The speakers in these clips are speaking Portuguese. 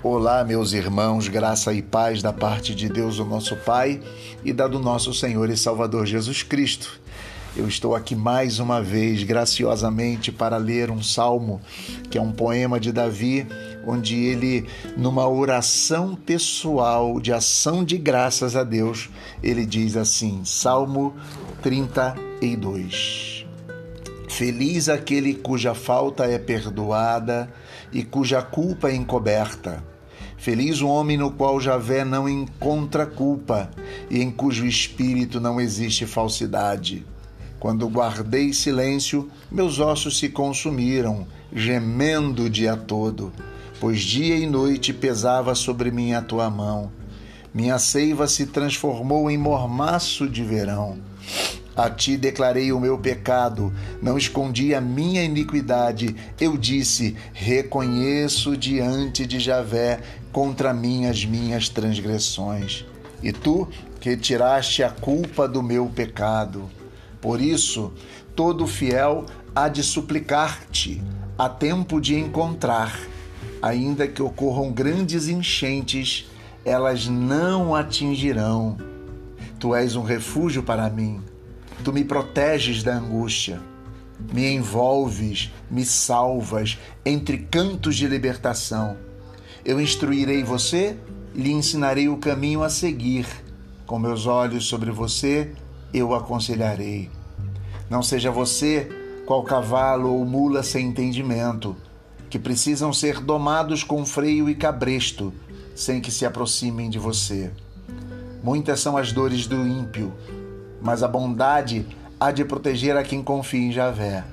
Olá, meus irmãos, graça e paz da parte de Deus, o nosso Pai, e da do nosso Senhor e Salvador Jesus Cristo. Eu estou aqui mais uma vez, graciosamente, para ler um salmo, que é um poema de Davi, onde ele, numa oração pessoal de ação de graças a Deus, ele diz assim: Salmo 32. Feliz aquele cuja falta é perdoada e cuja culpa é encoberta. Feliz o homem no qual Javé não encontra culpa e em cujo espírito não existe falsidade. Quando guardei silêncio, meus ossos se consumiram, gemendo o dia todo, pois dia e noite pesava sobre mim a tua mão. Minha seiva se transformou em mormaço de verão. A ti declarei o meu pecado, não escondi a minha iniquidade. Eu disse: Reconheço diante de Javé contra mim as minhas transgressões. E tu retiraste a culpa do meu pecado. Por isso, todo fiel há de suplicar-te, a tempo de encontrar. Ainda que ocorram grandes enchentes, elas não atingirão. Tu és um refúgio para mim Tu me proteges da angústia, me envolves, me salvas entre cantos de libertação. Eu instruirei você lhe ensinarei o caminho a seguir. Com meus olhos sobre você, eu aconselharei. Não seja você qual cavalo ou mula sem entendimento, que precisam ser domados com freio e cabresto, sem que se aproximem de você. Muitas são as dores do ímpio, mas a bondade há de proteger a quem confia em Javé.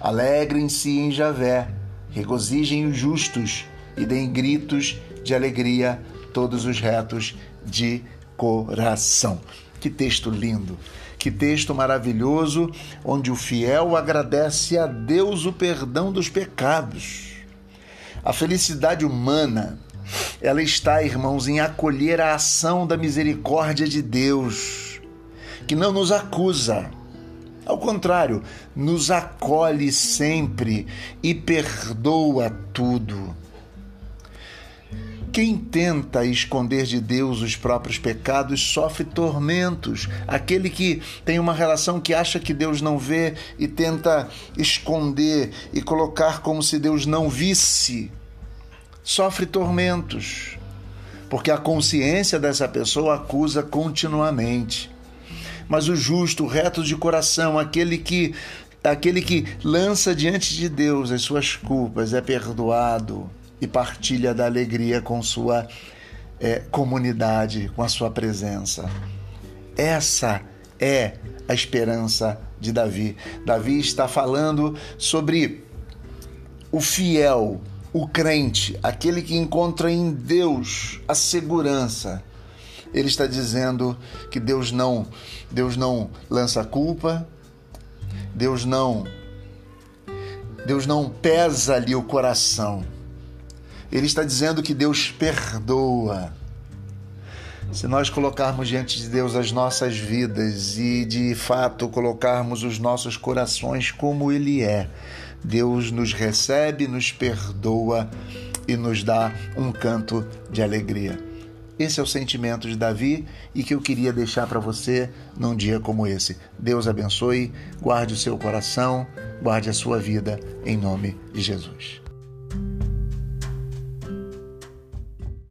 Alegrem-se em Javé, regozijem os justos e deem gritos de alegria todos os retos de coração. Que texto lindo! Que texto maravilhoso, onde o fiel agradece a Deus o perdão dos pecados. A felicidade humana, ela está, irmãos, em acolher a ação da misericórdia de Deus que não nos acusa. Ao contrário, nos acolhe sempre e perdoa tudo. Quem tenta esconder de Deus os próprios pecados sofre tormentos. Aquele que tem uma relação que acha que Deus não vê e tenta esconder e colocar como se Deus não visse, sofre tormentos. Porque a consciência dessa pessoa acusa continuamente mas o justo, o reto de coração, aquele que aquele que lança diante de Deus as suas culpas é perdoado e partilha da alegria com sua é, comunidade, com a sua presença. Essa é a esperança de Davi. Davi está falando sobre o fiel, o crente, aquele que encontra em Deus a segurança ele está dizendo que Deus não, Deus não lança culpa, Deus não Deus não pesa ali o coração. Ele está dizendo que Deus perdoa. Se nós colocarmos diante de Deus as nossas vidas e de fato colocarmos os nossos corações como Ele é, Deus nos recebe, nos perdoa e nos dá um canto de alegria. Esse é o sentimento de Davi e que eu queria deixar para você num dia como esse. Deus abençoe, guarde o seu coração, guarde a sua vida, em nome de Jesus.